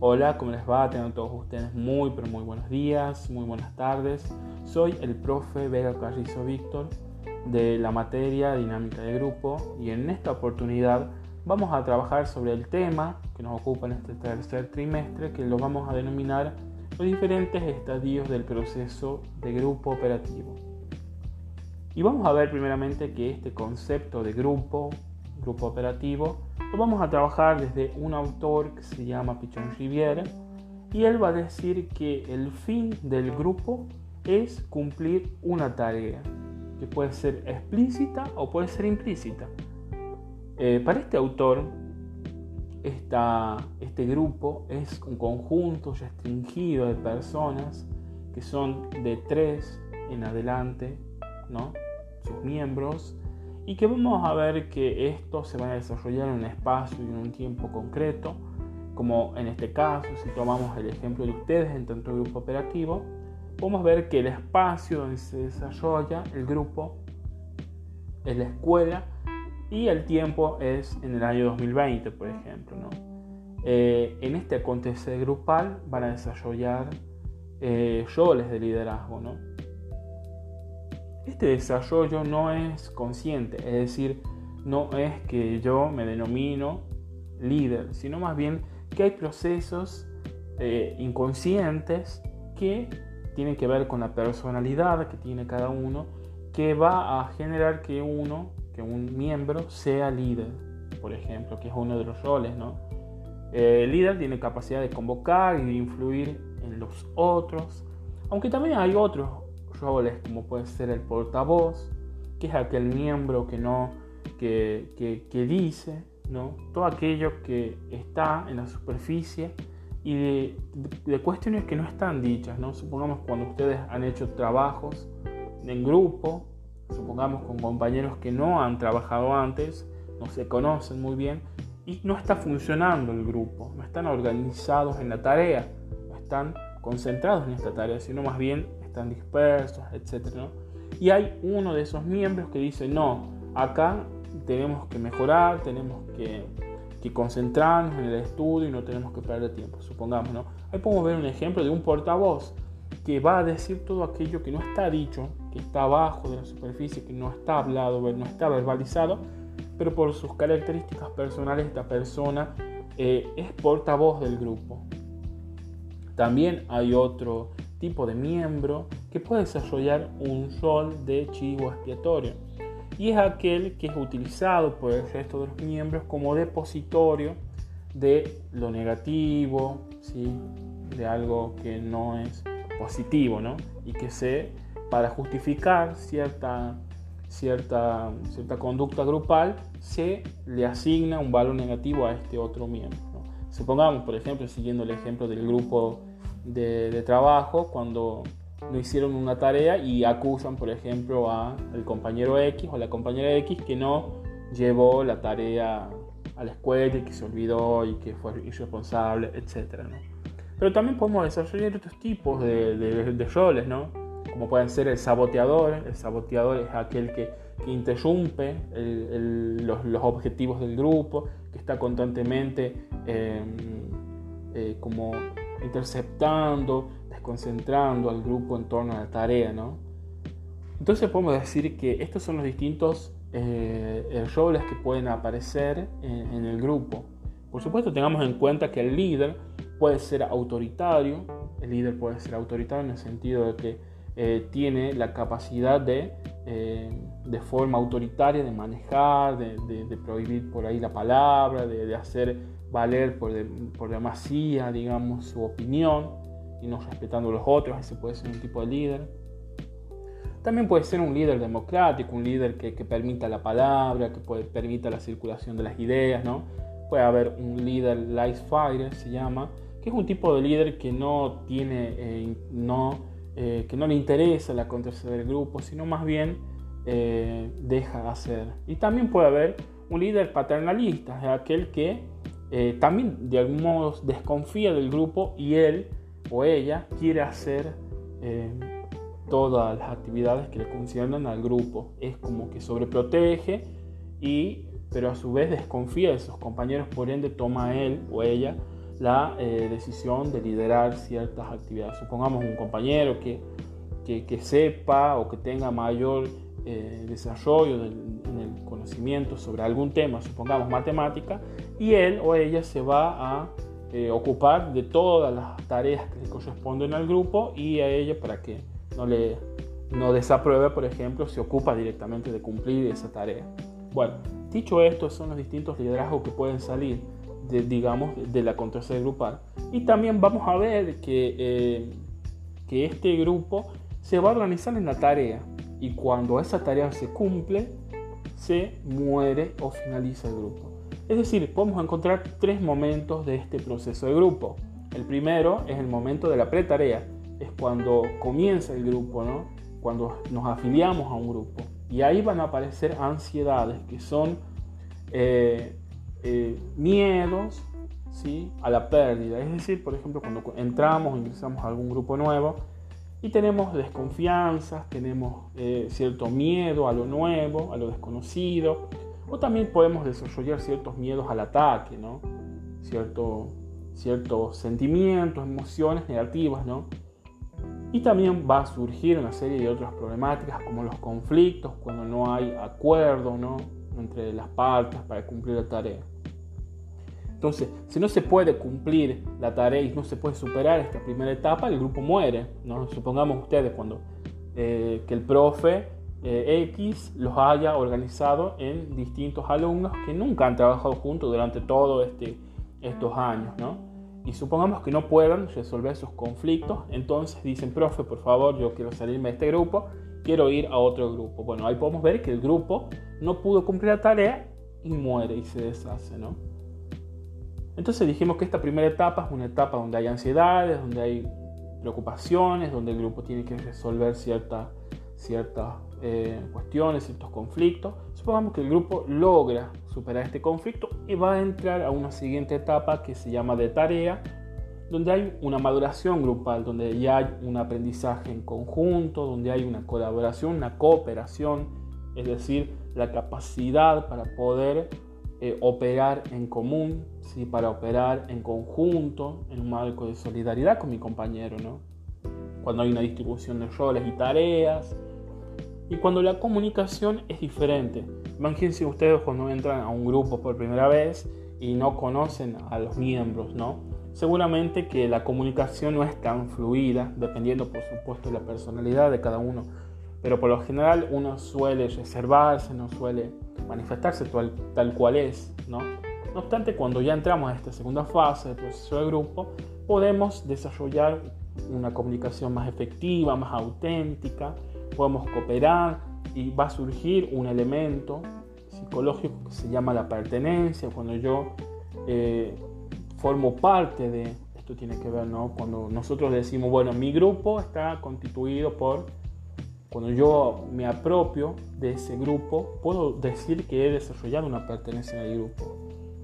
Hola, ¿cómo les va? Tengan todos ustedes muy, pero muy buenos días, muy buenas tardes. Soy el profe Vega Carrizo Víctor de la materia Dinámica de Grupo y en esta oportunidad vamos a trabajar sobre el tema que nos ocupa en este tercer trimestre que lo vamos a denominar los diferentes estadios del proceso de grupo operativo. Y vamos a ver primeramente que este concepto de grupo, grupo operativo, lo vamos a trabajar desde un autor que se llama Pichon Rivière y él va a decir que el fin del grupo es cumplir una tarea, que puede ser explícita o puede ser implícita. Eh, para este autor, este grupo es un conjunto restringido de personas que son de tres en adelante, ¿no? sus miembros, y que vamos a ver que esto se va a desarrollar en un espacio y en un tiempo concreto, como en este caso, si tomamos el ejemplo de ustedes en tanto grupo operativo, podemos ver que el espacio donde se desarrolla el grupo es la escuela y el tiempo es en el año 2020, por ejemplo. Eh, en este acontecer grupal van a desarrollar eh, roles de liderazgo. ¿no? Este desarrollo no es consciente, es decir, no es que yo me denomino líder, sino más bien que hay procesos eh, inconscientes que tienen que ver con la personalidad que tiene cada uno, que va a generar que uno, que un miembro sea líder, por ejemplo, que es uno de los roles, ¿no? Eh, el líder tiene capacidad de convocar y de influir en los otros, aunque también hay otros roles como puede ser el portavoz, que es aquel miembro que no, que, que, dice, ¿no? Todo aquello que está en la superficie y de, de, cuestiones que no están dichas, ¿no? Supongamos cuando ustedes han hecho trabajos en grupo, supongamos con compañeros que no han trabajado antes, no se conocen muy bien y no está funcionando el grupo, no están organizados en la tarea, no están concentrados en esta tarea, sino más bien están dispersos, etc. Y hay uno de esos miembros que dice, no, acá tenemos que mejorar, tenemos que, que concentrarnos en el estudio y no tenemos que perder tiempo, supongamos, ¿no? Ahí podemos ver un ejemplo de un portavoz que va a decir todo aquello que no está dicho, que está abajo de la superficie, que no está hablado, no está verbalizado, pero por sus características personales esta persona eh, es portavoz del grupo. También hay otro tipo de miembro que puede desarrollar un rol de chivo expiatorio y es aquel que es utilizado por el resto de los miembros como depositorio de lo negativo, ¿sí? de algo que no es positivo, ¿no? y que se, para justificar cierta, cierta, cierta conducta grupal, se le asigna un valor negativo a este otro miembro. Supongamos, por ejemplo, siguiendo el ejemplo del grupo de, trabajo cuando no hicieron una tarea y acusan, por ejemplo, al compañero X o la compañera X que no llevó la tarea a la escuela y que se olvidó y que fue irresponsable, etc. Pero también podemos desarrollar otros tipos de, roles, ¿no? como pueden ser el saboteador. El saboteador es aquel que, interrumpe los, objetivos del grupo, que está constantemente eh, eh, como interceptando, desconcentrando al grupo en torno a la tarea, ¿no? Entonces podemos decir que estos son los distintos eh, roles que pueden aparecer en, el grupo. Por supuesto, tengamos en cuenta que el líder puede ser autoritario, el líder puede ser autoritario en el sentido de que eh, tiene la capacidad de, eh, de forma autoritaria, de manejar, de, prohibir por ahí la palabra, de, hacer valer por, por demasía, digamos, su opinión y no respetando a los otros, ese puede ser un tipo de líder. También puede ser un líder democrático, un líder que, permita la palabra, que puede, permita la circulación de las ideas, ¿no? Puede haber un líder light fighter, se llama, que es un tipo de líder que no tiene, eh, no, eh, que no le interesa la contraseña del grupo, sino más bien eh, deja hacer. Y también puede haber un líder paternalista, es aquel que eh, también de algún modo desconfía del grupo y él o ella quiere hacer eh, todas las actividades que le conciernan al grupo. Es como que sobreprotege y pero a su vez desconfía de sus compañeros, por ende toma él o ella la eh, decisión de liderar ciertas actividades. Supongamos un compañero que, que, sepa o que tenga mayor eh, desarrollo en el conocimiento sobre algún tema, supongamos matemática, y él o ella se va a eh, ocupar de todas las tareas que le corresponden al grupo y a ella para que no le no desapruebe, por ejemplo, se ocupa directamente de cumplir esa tarea. Bueno, dicho esto, son los distintos liderazgos que pueden salir de, digamos, de la contraseña grupal. Y también vamos a ver que, eh, que este grupo se va a organizar en la tarea y cuando esa tarea se cumple, se muere o finaliza el grupo. Es decir, podemos encontrar tres momentos de este proceso de grupo. El primero es el momento de la pretarea, es cuando comienza el grupo, ¿no? cuando nos afiliamos a un grupo. Y ahí van a aparecer ansiedades que son eh, eh, miedos ¿sí? a la pérdida. Es decir, por ejemplo, cuando entramos ingresamos a algún grupo nuevo y tenemos desconfianzas, tenemos eh, cierto miedo a lo nuevo, a lo desconocido, o también podemos desarrollar ciertos miedos al ataque, ¿no? Cierto, ciertos sentimientos, emociones negativas, ¿no? Y también va a surgir una serie de otras problemáticas como los conflictos, cuando no hay acuerdo, ¿no? Entre las partes para cumplir la tarea. Entonces, si no se puede cumplir la tarea y no se puede superar esta primera etapa, el grupo muere. ¿no? Supongamos ustedes cuando eh, que el profe eh, X los haya organizado en distintos alumnos que nunca han trabajado juntos durante todos este, estos años. ¿no? Y supongamos que no puedan resolver sus conflictos, entonces dicen, profe, por favor, yo quiero salirme de este grupo quiero ir a otro grupo. Bueno, ahí podemos ver que el grupo no pudo cumplir la tarea y muere y se deshace, ¿no? Entonces dijimos que esta primera etapa es una etapa donde hay ansiedades, donde hay preocupaciones, donde el grupo tiene que resolver ciertas eh, cuestiones, ciertos conflictos. Supongamos que el grupo logra superar este conflicto y va a entrar a una siguiente etapa que se llama de tarea, donde hay una maduración grupal, donde ya hay un aprendizaje en conjunto, donde hay una colaboración, una cooperación, es decir, la capacidad para poder eh, operar en común, ¿sí? para operar en conjunto, en un marco de solidaridad con mi compañero, ¿no? cuando hay una distribución de roles y tareas, y cuando la comunicación es diferente. Imagínense ustedes cuando entran a un grupo por primera vez y no conocen a los miembros, ¿no? Seguramente que la comunicación no es tan fluida, dependiendo por supuesto de la personalidad de cada uno, pero por lo general uno suele reservarse, no suele manifestarse tal, tal cual es, ¿no? No obstante, cuando ya entramos a esta segunda fase del proceso de grupo, podemos desarrollar una comunicación más efectiva, más auténtica, podemos cooperar y va a surgir un elemento psicológico que se llama la pertenencia, cuando yo eh, formo parte de, esto tiene que ver, ¿no? Cuando nosotros decimos, bueno, mi grupo está constituido por, cuando yo me apropio de ese grupo, puedo decir que he desarrollado una pertenencia al grupo.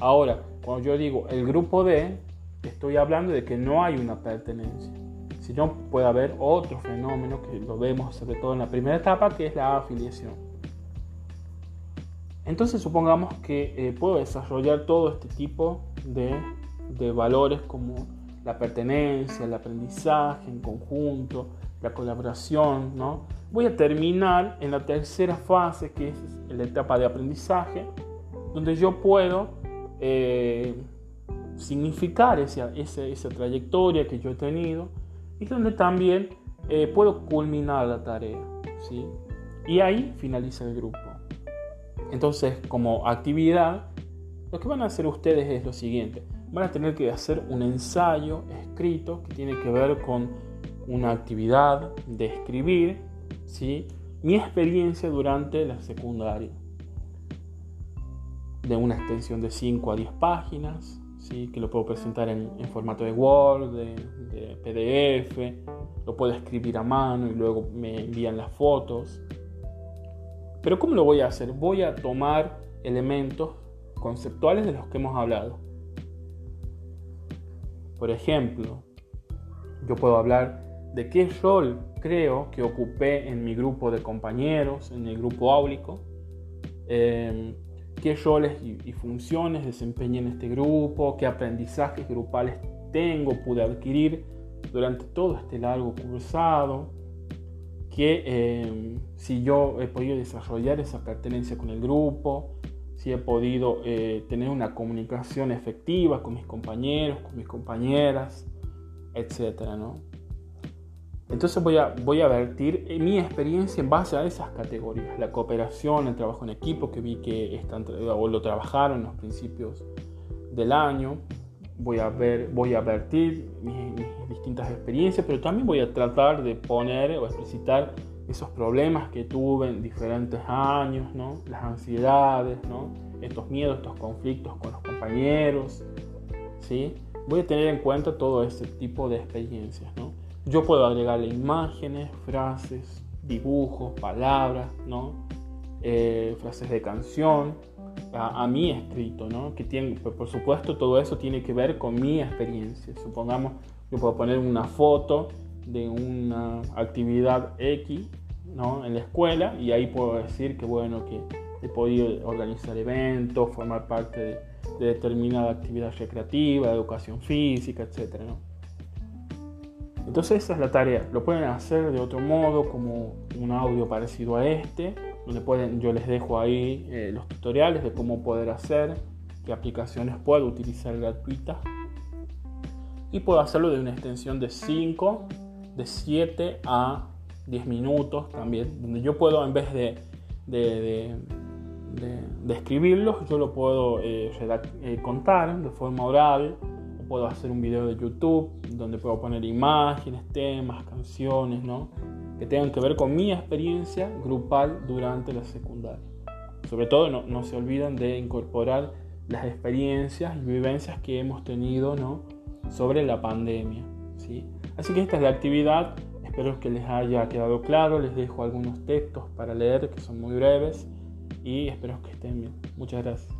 Ahora, cuando yo digo el grupo D, estoy hablando de que no hay una pertenencia, sino puede haber otro fenómeno que lo vemos sobre todo en la primera etapa, que es la afiliación. Entonces supongamos que eh, puedo desarrollar todo este tipo de de valores como la pertenencia, el aprendizaje en conjunto, la colaboración, ¿no? Voy a terminar en la tercera fase, que es la etapa de aprendizaje, donde yo puedo eh, significar esa, esa, trayectoria que yo he tenido y donde también eh, puedo culminar la tarea, ¿sí? Y ahí finaliza el grupo. Entonces, como actividad, lo que van a hacer ustedes es lo siguiente van a tener que hacer un ensayo escrito que tiene que ver con una actividad de escribir ¿sí? mi experiencia durante la secundaria. De una extensión de 5 a 10 páginas, ¿sí? que lo puedo presentar en, formato de Word, de, de, PDF, lo puedo escribir a mano y luego me envían las fotos. Pero ¿cómo lo voy a hacer? Voy a tomar elementos conceptuales de los que hemos hablado por ejemplo, yo puedo hablar de qué rol creo que ocupé en mi grupo de compañeros, en el grupo áulico, em, qué roles y, funciones desempeñé en este grupo, qué aprendizajes grupales tengo, pude adquirir durante todo este largo cursado, que eh, si yo he podido desarrollar esa pertenencia con el grupo, si he podido eh, tener una comunicación efectiva con mis compañeros, con mis compañeras, etc. ¿no? Entonces voy a, voy a vertir mi experiencia en base a esas categorías. La cooperación, el trabajo en equipo, que vi que están, o lo trabajaron en los principios del año. Voy a, ver, voy a vertir mis, distintas experiencias, pero también voy a tratar de poner o explicitar esos problemas que tuve en diferentes años, ¿no? las ansiedades, ¿no? estos miedos, estos conflictos con los compañeros. ¿sí? Voy a tener en cuenta todo ese tipo de experiencias. ¿no? Yo puedo agregarle imágenes, frases, dibujos, palabras, ¿no? Eh, frases de canción a, mi escrito, ¿no? Que tiene, por supuesto, todo eso tiene que ver con mi experiencia. Supongamos, yo puedo poner una foto de una actividad X, ¿no? En la escuela y ahí puedo decir que, bueno, que he podido organizar eventos, formar parte de, de determinada actividad recreativa, educación física, etcétera, ¿no? Entonces esa es la tarea. Lo pueden hacer de otro modo, como un audio parecido a este, donde pueden, yo les dejo ahí eh, los tutoriales de cómo poder hacer, qué aplicaciones puedo utilizar gratuitas. Y puedo hacerlo de una extensión de 5, de 7 a 10 minutos también, donde yo puedo en vez de, de, escribirlos, yo lo puedo eh, eh, contar de forma oral puedo hacer un video de YouTube donde puedo poner imágenes, temas, canciones, ¿no? Que tengan que ver con mi experiencia grupal durante la secundaria. Sobre todo no, no se olviden de incorporar las experiencias y vivencias que hemos tenido, ¿no? Sobre la pandemia, ¿sí? Así que esta es la actividad. Espero que les haya quedado claro. Les dejo algunos textos para leer que son muy breves y espero que estén bien. Muchas gracias.